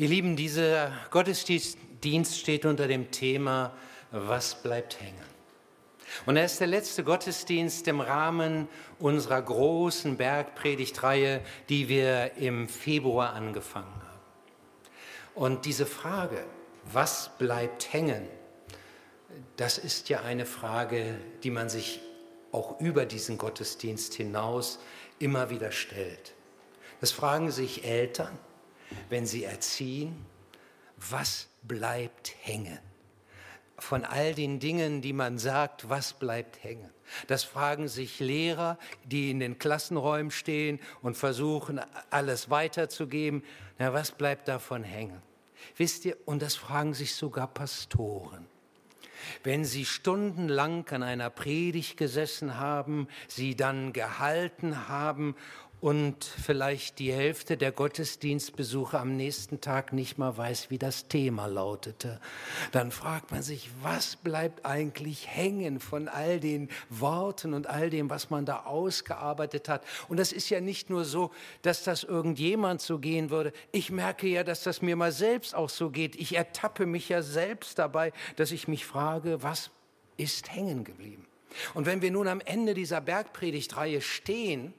Ihr Lieben, dieser Gottesdienst steht unter dem Thema, was bleibt hängen? Und er ist der letzte Gottesdienst im Rahmen unserer großen Bergpredigtreihe, die wir im Februar angefangen haben. Und diese Frage, was bleibt hängen, das ist ja eine Frage, die man sich auch über diesen Gottesdienst hinaus immer wieder stellt. Das fragen sich Eltern, wenn sie erziehen, was bleibt hängen? Von all den Dingen, die man sagt, was bleibt hängen? Das fragen sich Lehrer, die in den Klassenräumen stehen und versuchen, alles weiterzugeben. Na, was bleibt davon hängen? Wisst ihr, und das fragen sich sogar Pastoren. Wenn Sie stundenlang an einer Predigt gesessen haben, sie dann gehalten haben und vielleicht die Hälfte der Gottesdienstbesucher am nächsten Tag nicht mal weiß, wie das Thema lautete, dann fragt man sich, was bleibt eigentlich hängen von all den Worten und all dem, was man da ausgearbeitet hat. Und das ist ja nicht nur so, dass das irgendjemand so gehen würde. Ich merke ja, dass das mir mal selbst auch so geht. Ich ertappe mich ja selbst dabei, dass ich mich frage, was ist hängen geblieben? Und wenn wir nun am Ende dieser Bergpredigtreihe stehen,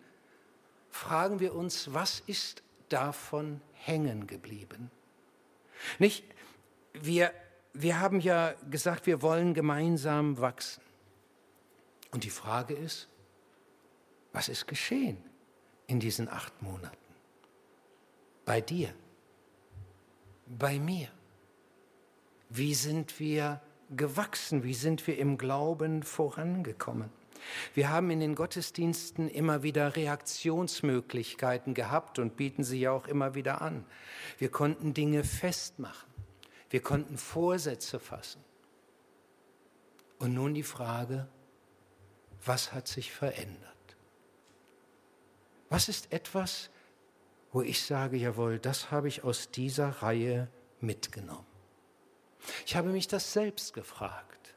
fragen wir uns, was ist davon hängen geblieben? Nicht, wir, wir haben ja gesagt, wir wollen gemeinsam wachsen. Und die Frage ist, was ist geschehen in diesen acht Monaten? Bei dir, bei mir. Wie sind wir gewachsen? Wie sind wir im Glauben vorangekommen? Wir haben in den Gottesdiensten immer wieder Reaktionsmöglichkeiten gehabt und bieten sie ja auch immer wieder an. Wir konnten Dinge festmachen. Wir konnten Vorsätze fassen. Und nun die Frage, was hat sich verändert? Was ist etwas, wo ich sage, jawohl, das habe ich aus dieser Reihe mitgenommen? Ich habe mich das selbst gefragt.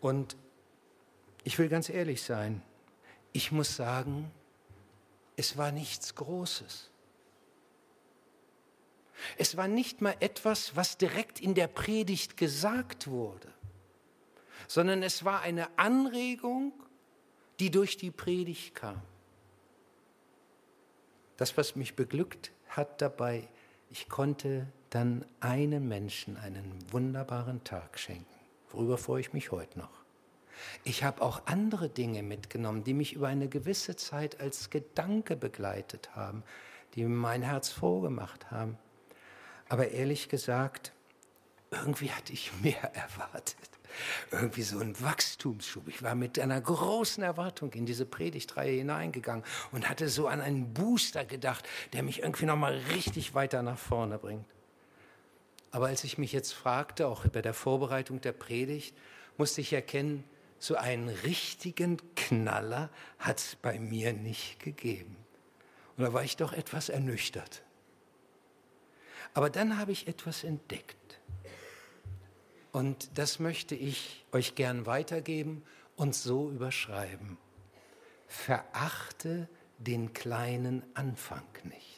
Und ich will ganz ehrlich sein, ich muss sagen, es war nichts Großes. Es war nicht mal etwas, was direkt in der Predigt gesagt wurde, sondern es war eine Anregung, die durch die Predigt kam. Das, was mich beglückt hat dabei, ich konnte dann einem Menschen einen wunderbaren Tag schenken. Worüber freue ich mich heute noch? Ich habe auch andere Dinge mitgenommen, die mich über eine gewisse Zeit als Gedanke begleitet haben, die mein Herz froh gemacht haben. Aber ehrlich gesagt, irgendwie hatte ich mehr erwartet. Irgendwie so ein Wachstumsschub. Ich war mit einer großen Erwartung in diese Predigtreihe hineingegangen und hatte so an einen Booster gedacht, der mich irgendwie nochmal richtig weiter nach vorne bringt. Aber als ich mich jetzt fragte, auch bei der Vorbereitung der Predigt, musste ich erkennen, so einen richtigen Knaller hat es bei mir nicht gegeben. Und da war ich doch etwas ernüchtert. Aber dann habe ich etwas entdeckt. Und das möchte ich euch gern weitergeben und so überschreiben. Verachte den kleinen Anfang nicht.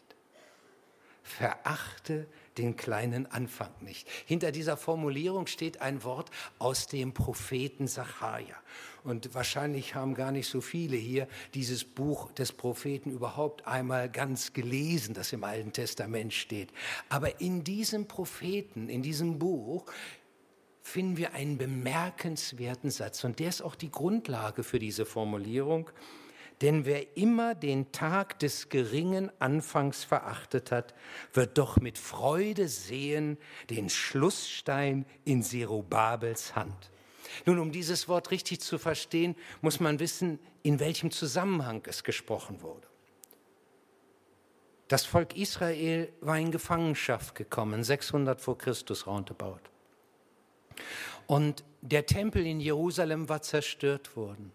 Verachte den kleinen Anfang nicht. Hinter dieser Formulierung steht ein Wort aus dem Propheten Sacharja. Und wahrscheinlich haben gar nicht so viele hier dieses Buch des Propheten überhaupt einmal ganz gelesen, das im Alten Testament steht. Aber in diesem Propheten, in diesem Buch, finden wir einen bemerkenswerten Satz. Und der ist auch die Grundlage für diese Formulierung. Denn wer immer den Tag des geringen Anfangs verachtet hat, wird doch mit Freude sehen den Schlussstein in Zerubabels Hand. Nun, um dieses Wort richtig zu verstehen, muss man wissen, in welchem Zusammenhang es gesprochen wurde. Das Volk Israel war in Gefangenschaft gekommen, 600 vor Christus roundabout. Und der Tempel in Jerusalem war zerstört worden.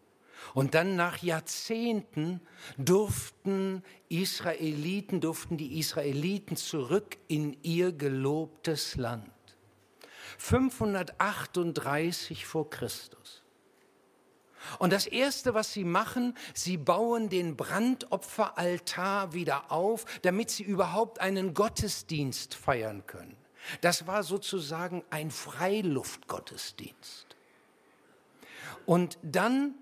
Und dann nach Jahrzehnten durften Israeliten, durften die Israeliten zurück in ihr gelobtes Land. 538 vor Christus. Und das Erste, was sie machen, sie bauen den Brandopferaltar wieder auf, damit sie überhaupt einen Gottesdienst feiern können. Das war sozusagen ein Freiluftgottesdienst. Und dann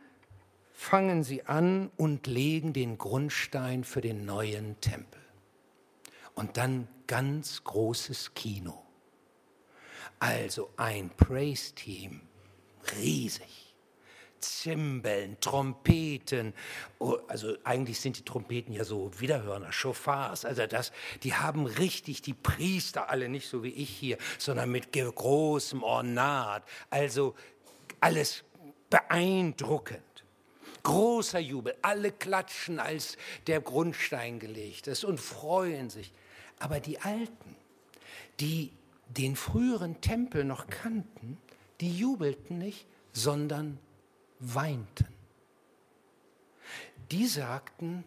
fangen sie an und legen den Grundstein für den neuen Tempel. Und dann ganz großes Kino. Also ein Praise-Team, riesig. Zimbeln, Trompeten, oh, also eigentlich sind die Trompeten ja so Wiederhörner, Chauffeurs, also das, die haben richtig die Priester alle nicht so wie ich hier, sondern mit großem Ornat, also alles beeindruckend. Großer Jubel, alle klatschen, als der Grundstein gelegt ist und freuen sich. Aber die Alten, die den früheren Tempel noch kannten, die jubelten nicht, sondern weinten. Die sagten,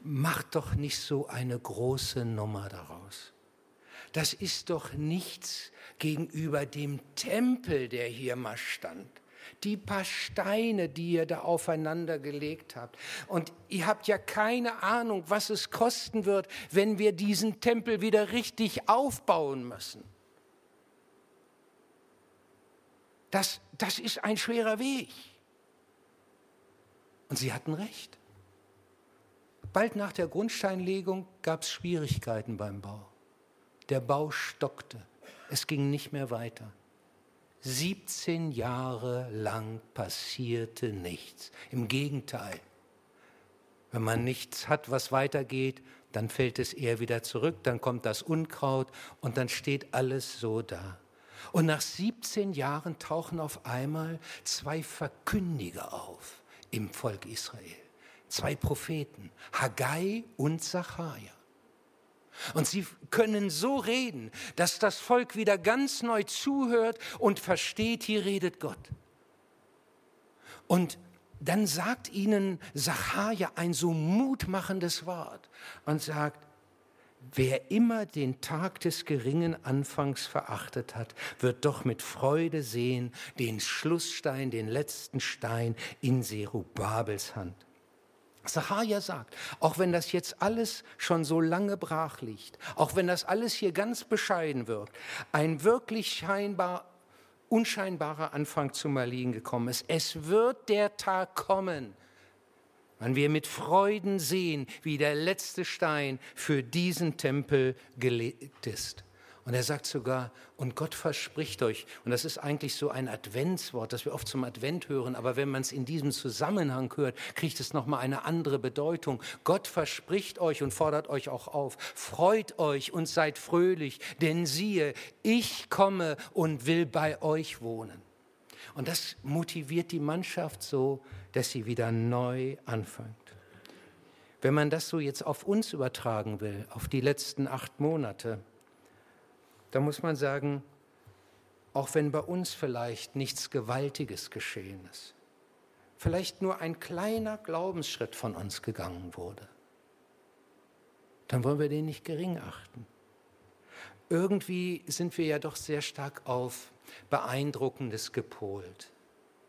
mach doch nicht so eine große Nummer daraus. Das ist doch nichts gegenüber dem Tempel, der hier mal stand die paar Steine, die ihr da aufeinander gelegt habt. Und ihr habt ja keine Ahnung, was es kosten wird, wenn wir diesen Tempel wieder richtig aufbauen müssen. Das, das ist ein schwerer Weg. Und sie hatten recht. Bald nach der Grundsteinlegung gab es Schwierigkeiten beim Bau. Der Bau stockte. Es ging nicht mehr weiter. 17 Jahre lang passierte nichts. Im Gegenteil. Wenn man nichts hat, was weitergeht, dann fällt es eher wieder zurück, dann kommt das Unkraut und dann steht alles so da. Und nach 17 Jahren tauchen auf einmal zwei Verkündiger auf im Volk Israel. Zwei Propheten, Haggai und Zachariah. Und sie können so reden, dass das Volk wieder ganz neu zuhört und versteht, hier redet Gott. Und dann sagt ihnen Sacharja ein so mutmachendes Wort und sagt, wer immer den Tag des geringen Anfangs verachtet hat, wird doch mit Freude sehen den Schlussstein, den letzten Stein in Serubabels Hand. Sacharja sagt, auch wenn das jetzt alles schon so lange brach liegt, auch wenn das alles hier ganz bescheiden wirkt, ein wirklich scheinbar unscheinbarer Anfang zum Erliegen gekommen ist. Es wird der Tag kommen, wann wir mit Freuden sehen, wie der letzte Stein für diesen Tempel gelegt ist. Und er sagt sogar, und Gott verspricht euch, und das ist eigentlich so ein Adventswort, das wir oft zum Advent hören, aber wenn man es in diesem Zusammenhang hört, kriegt es nochmal eine andere Bedeutung. Gott verspricht euch und fordert euch auch auf, freut euch und seid fröhlich, denn siehe, ich komme und will bei euch wohnen. Und das motiviert die Mannschaft so, dass sie wieder neu anfängt. Wenn man das so jetzt auf uns übertragen will, auf die letzten acht Monate, da muss man sagen, auch wenn bei uns vielleicht nichts Gewaltiges geschehen ist, vielleicht nur ein kleiner Glaubensschritt von uns gegangen wurde, dann wollen wir den nicht gering achten. Irgendwie sind wir ja doch sehr stark auf Beeindruckendes gepolt.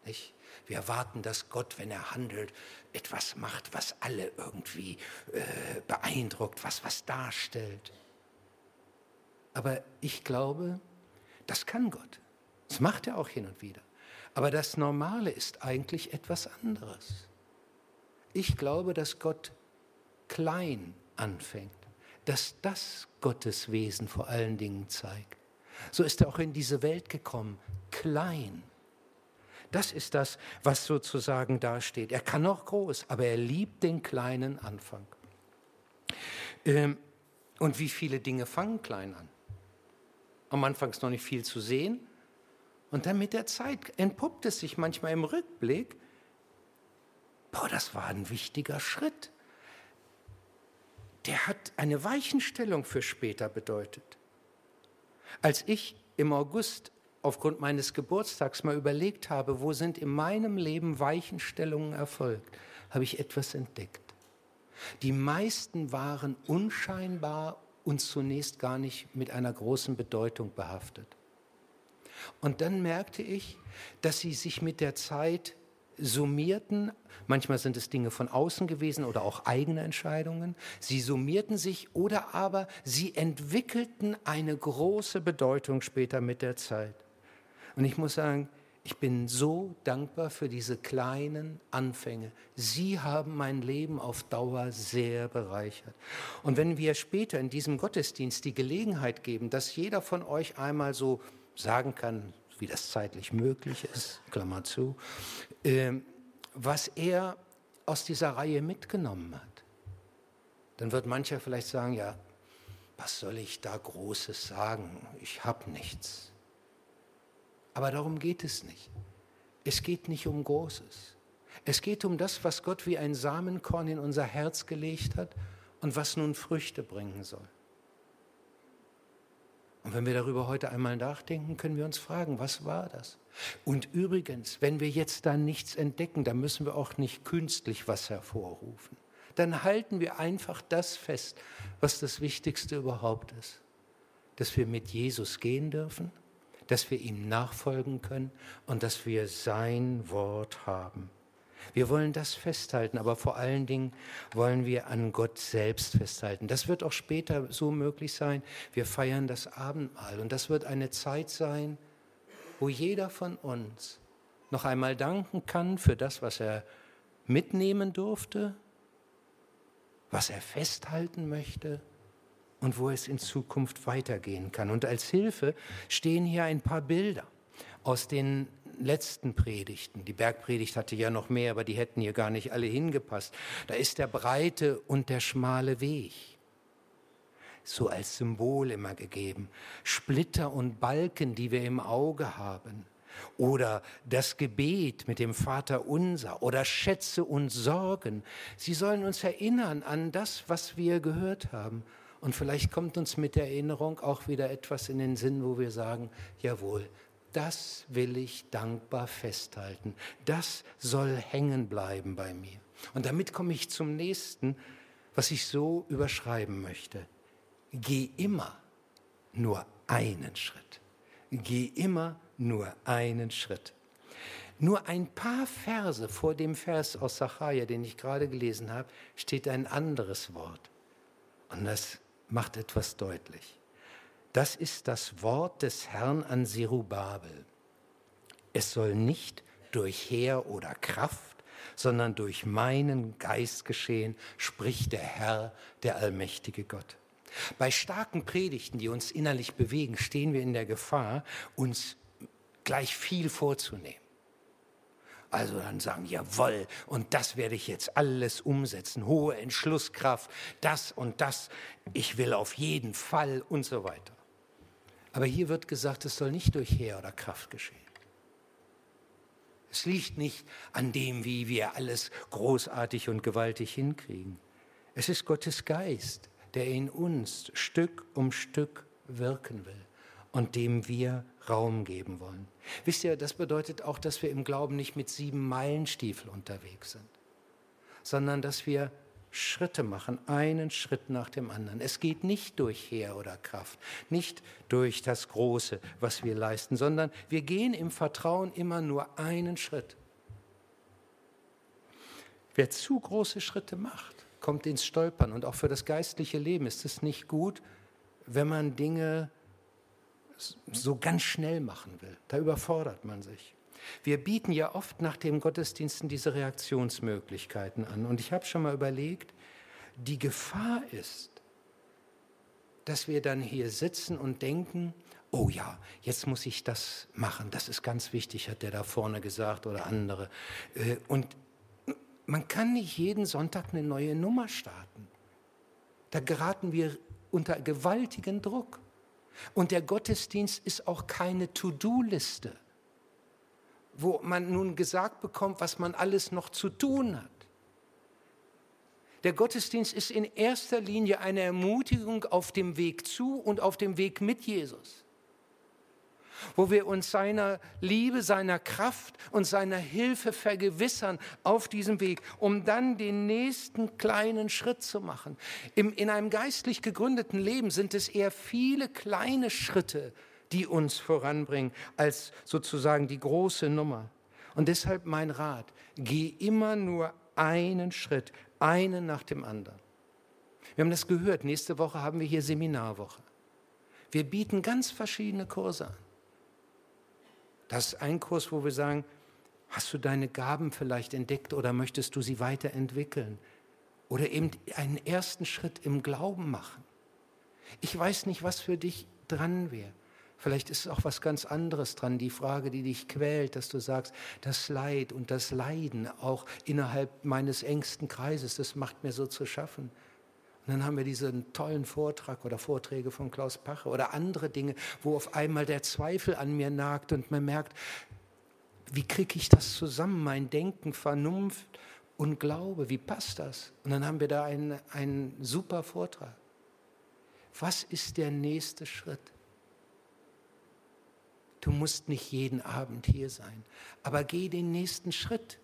Nicht? Wir erwarten, dass Gott, wenn er handelt, etwas macht, was alle irgendwie äh, beeindruckt, was was darstellt. Aber ich glaube, das kann Gott. Das macht er auch hin und wieder. Aber das Normale ist eigentlich etwas anderes. Ich glaube, dass Gott klein anfängt, dass das Gottes Wesen vor allen Dingen zeigt. So ist er auch in diese Welt gekommen, klein. Das ist das, was sozusagen dasteht. Er kann auch groß, aber er liebt den kleinen Anfang. Ähm, und wie viele Dinge fangen klein an? Am Anfang ist noch nicht viel zu sehen. Und dann mit der Zeit entpuppt es sich manchmal im Rückblick, boah, das war ein wichtiger Schritt. Der hat eine Weichenstellung für später bedeutet. Als ich im August aufgrund meines Geburtstags mal überlegt habe, wo sind in meinem Leben Weichenstellungen erfolgt, habe ich etwas entdeckt. Die meisten waren unscheinbar und zunächst gar nicht mit einer großen Bedeutung behaftet. Und dann merkte ich, dass sie sich mit der Zeit summierten, manchmal sind es Dinge von außen gewesen oder auch eigene Entscheidungen, sie summierten sich oder aber sie entwickelten eine große Bedeutung später mit der Zeit. Und ich muss sagen, ich bin so dankbar für diese kleinen Anfänge. Sie haben mein Leben auf Dauer sehr bereichert. Und wenn wir später in diesem Gottesdienst die Gelegenheit geben, dass jeder von euch einmal so sagen kann, wie das zeitlich möglich ist, Klammer zu, äh, was er aus dieser Reihe mitgenommen hat, dann wird mancher vielleicht sagen, ja, was soll ich da Großes sagen? Ich habe nichts. Aber darum geht es nicht. Es geht nicht um Großes. Es geht um das, was Gott wie ein Samenkorn in unser Herz gelegt hat und was nun Früchte bringen soll. Und wenn wir darüber heute einmal nachdenken, können wir uns fragen, was war das? Und übrigens, wenn wir jetzt da nichts entdecken, dann müssen wir auch nicht künstlich was hervorrufen. Dann halten wir einfach das fest, was das Wichtigste überhaupt ist. Dass wir mit Jesus gehen dürfen dass wir ihm nachfolgen können und dass wir sein Wort haben. Wir wollen das festhalten, aber vor allen Dingen wollen wir an Gott selbst festhalten. Das wird auch später so möglich sein. Wir feiern das Abendmahl und das wird eine Zeit sein, wo jeder von uns noch einmal danken kann für das, was er mitnehmen durfte, was er festhalten möchte und wo es in Zukunft weitergehen kann. Und als Hilfe stehen hier ein paar Bilder aus den letzten Predigten. Die Bergpredigt hatte ja noch mehr, aber die hätten hier gar nicht alle hingepasst. Da ist der breite und der schmale Weg. So als Symbol immer gegeben. Splitter und Balken, die wir im Auge haben. Oder das Gebet mit dem Vater unser oder Schätze und Sorgen. Sie sollen uns erinnern an das, was wir gehört haben und vielleicht kommt uns mit der Erinnerung auch wieder etwas in den Sinn, wo wir sagen, jawohl, das will ich dankbar festhalten. Das soll hängen bleiben bei mir. Und damit komme ich zum nächsten, was ich so überschreiben möchte. Geh immer nur einen Schritt. Geh immer nur einen Schritt. Nur ein paar Verse vor dem Vers aus Sacharja, den ich gerade gelesen habe, steht ein anderes Wort. Und das macht etwas deutlich. Das ist das Wort des Herrn an Zerubabel. Es soll nicht durch Heer oder Kraft, sondern durch meinen Geist geschehen, spricht der Herr, der allmächtige Gott. Bei starken Predigten, die uns innerlich bewegen, stehen wir in der Gefahr, uns gleich viel vorzunehmen. Also dann sagen, jawohl, und das werde ich jetzt alles umsetzen, hohe Entschlusskraft, das und das, ich will auf jeden Fall und so weiter. Aber hier wird gesagt, es soll nicht durch Heer oder Kraft geschehen. Es liegt nicht an dem, wie wir alles großartig und gewaltig hinkriegen. Es ist Gottes Geist, der in uns Stück um Stück wirken will und dem wir Raum geben wollen. Wisst ihr, das bedeutet auch, dass wir im Glauben nicht mit sieben Meilenstiefel unterwegs sind, sondern dass wir Schritte machen, einen Schritt nach dem anderen. Es geht nicht durch Heer oder Kraft, nicht durch das Große, was wir leisten, sondern wir gehen im Vertrauen immer nur einen Schritt. Wer zu große Schritte macht, kommt ins Stolpern. Und auch für das geistliche Leben ist es nicht gut, wenn man Dinge so ganz schnell machen will. Da überfordert man sich. Wir bieten ja oft nach dem Gottesdiensten diese Reaktionsmöglichkeiten an. Und ich habe schon mal überlegt, die Gefahr ist, dass wir dann hier sitzen und denken, oh ja, jetzt muss ich das machen, das ist ganz wichtig, hat der da vorne gesagt oder andere. Äh, und man kann nicht jeden Sonntag eine neue Nummer starten. Da geraten wir unter gewaltigen Druck. Und der Gottesdienst ist auch keine To-Do-Liste, wo man nun gesagt bekommt, was man alles noch zu tun hat. Der Gottesdienst ist in erster Linie eine Ermutigung auf dem Weg zu und auf dem Weg mit Jesus wo wir uns seiner Liebe, seiner Kraft und seiner Hilfe vergewissern auf diesem Weg, um dann den nächsten kleinen Schritt zu machen. Im, in einem geistlich gegründeten Leben sind es eher viele kleine Schritte, die uns voranbringen, als sozusagen die große Nummer. Und deshalb mein Rat, geh immer nur einen Schritt, einen nach dem anderen. Wir haben das gehört, nächste Woche haben wir hier Seminarwoche. Wir bieten ganz verschiedene Kurse an. Das ist ein Kurs, wo wir sagen, hast du deine Gaben vielleicht entdeckt oder möchtest du sie weiterentwickeln? Oder eben einen ersten Schritt im Glauben machen. Ich weiß nicht, was für dich dran wäre. Vielleicht ist auch was ganz anderes dran, die Frage, die dich quält, dass du sagst, das Leid und das Leiden auch innerhalb meines engsten Kreises, das macht mir so zu schaffen. Und dann haben wir diesen tollen Vortrag oder Vorträge von Klaus Pache oder andere Dinge, wo auf einmal der Zweifel an mir nagt und man merkt, wie kriege ich das zusammen, mein Denken, Vernunft und Glaube, wie passt das? Und dann haben wir da einen, einen super Vortrag. Was ist der nächste Schritt? Du musst nicht jeden Abend hier sein, aber geh den nächsten Schritt,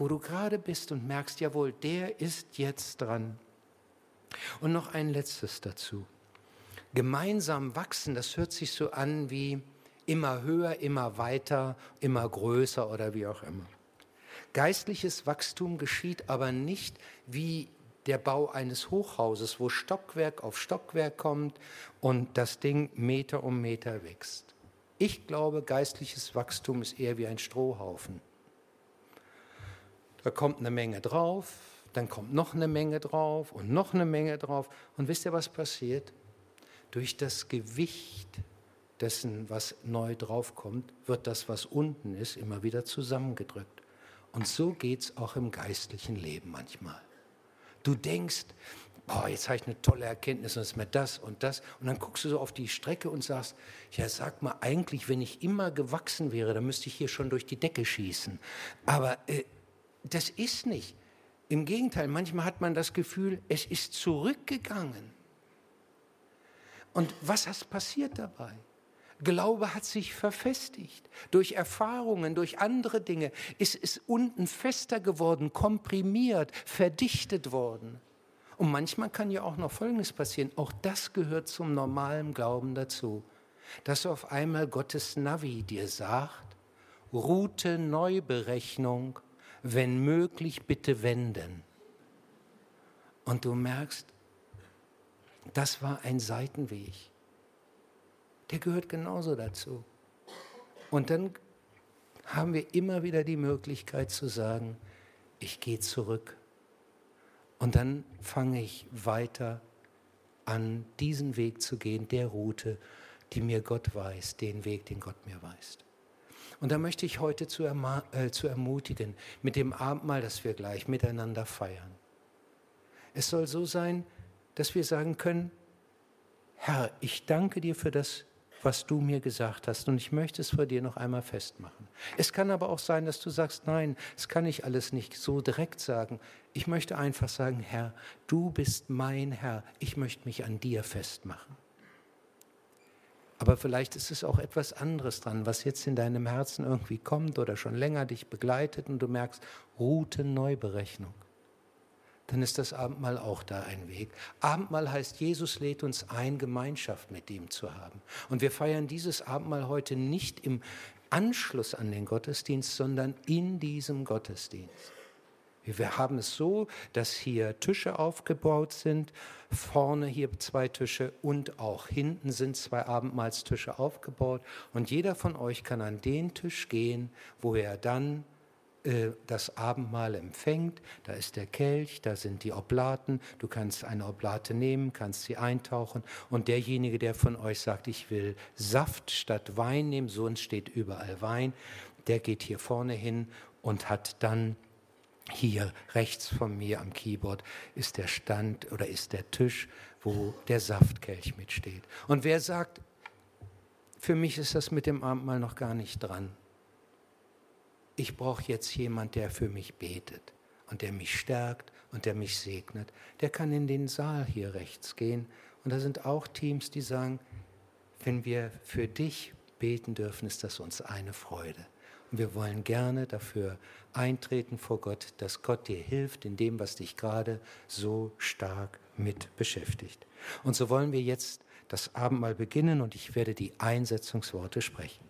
wo du gerade bist und merkst, jawohl, der ist jetzt dran. Und noch ein letztes dazu. Gemeinsam wachsen, das hört sich so an wie immer höher, immer weiter, immer größer oder wie auch immer. Geistliches Wachstum geschieht aber nicht wie der Bau eines Hochhauses, wo Stockwerk auf Stockwerk kommt und das Ding Meter um Meter wächst. Ich glaube, geistliches Wachstum ist eher wie ein Strohhaufen. Da kommt eine Menge drauf, dann kommt noch eine Menge drauf und noch eine Menge drauf. Und wisst ihr, was passiert? Durch das Gewicht dessen, was neu draufkommt, wird das, was unten ist, immer wieder zusammengedrückt. Und so geht es auch im geistlichen Leben manchmal. Du denkst, oh, jetzt habe ich eine tolle Erkenntnis und es ist mir das und das. Und dann guckst du so auf die Strecke und sagst, ja, sag mal, eigentlich, wenn ich immer gewachsen wäre, dann müsste ich hier schon durch die Decke schießen. Aber äh, das ist nicht. Im Gegenteil, manchmal hat man das Gefühl, es ist zurückgegangen. Und was ist passiert dabei? Glaube hat sich verfestigt. Durch Erfahrungen, durch andere Dinge ist es unten fester geworden, komprimiert, verdichtet worden. Und manchmal kann ja auch noch Folgendes passieren. Auch das gehört zum normalen Glauben dazu. Dass auf einmal Gottes Navi dir sagt, Route Neuberechnung, wenn möglich bitte wenden. Und du merkst, das war ein Seitenweg der gehört genauso dazu. Und dann haben wir immer wieder die Möglichkeit zu sagen, ich gehe zurück. Und dann fange ich weiter an, diesen Weg zu gehen, der Route, die mir Gott weist, den Weg, den Gott mir weist. Und da möchte ich heute zu, äh, zu ermutigen, mit dem Abendmahl, das wir gleich miteinander feiern. Es soll so sein, dass wir sagen können, Herr, ich danke dir für das was du mir gesagt hast. Und ich möchte es vor dir noch einmal festmachen. Es kann aber auch sein, dass du sagst, nein, das kann ich alles nicht so direkt sagen. Ich möchte einfach sagen, Herr, du bist mein Herr. Ich möchte mich an dir festmachen. Aber vielleicht ist es auch etwas anderes dran, was jetzt in deinem Herzen irgendwie kommt oder schon länger dich begleitet und du merkst, Routenneuberechnung dann ist das Abendmahl auch da ein Weg. Abendmahl heißt, Jesus lädt uns ein, Gemeinschaft mit ihm zu haben. Und wir feiern dieses Abendmahl heute nicht im Anschluss an den Gottesdienst, sondern in diesem Gottesdienst. Wir haben es so, dass hier Tische aufgebaut sind, vorne hier zwei Tische und auch hinten sind zwei Abendmahlstische aufgebaut. Und jeder von euch kann an den Tisch gehen, wo er dann äh, das Abendmahl empfängt. Da ist der Kelch, da sind die Oblaten. Du kannst eine Oblate nehmen, kannst sie eintauchen. Und derjenige, der von euch sagt, ich will Saft statt Wein nehmen, so entsteht überall Wein, der geht hier vorne hin und hat dann hier rechts von mir am Keyboard ist der Stand oder ist der Tisch, wo der Saftkelch mitsteht. Und wer sagt, für mich ist das mit dem Abendmahl noch gar nicht dran, ich brauche jetzt jemand, der für mich betet und der mich stärkt und der mich segnet, der kann in den Saal hier rechts gehen. Und da sind auch Teams, die sagen, wenn wir für dich beten dürfen, ist das uns eine Freude. Wir wollen gerne dafür eintreten vor Gott, dass Gott dir hilft in dem, was dich gerade so stark mit beschäftigt. Und so wollen wir jetzt das Abendmahl beginnen und ich werde die Einsetzungsworte sprechen.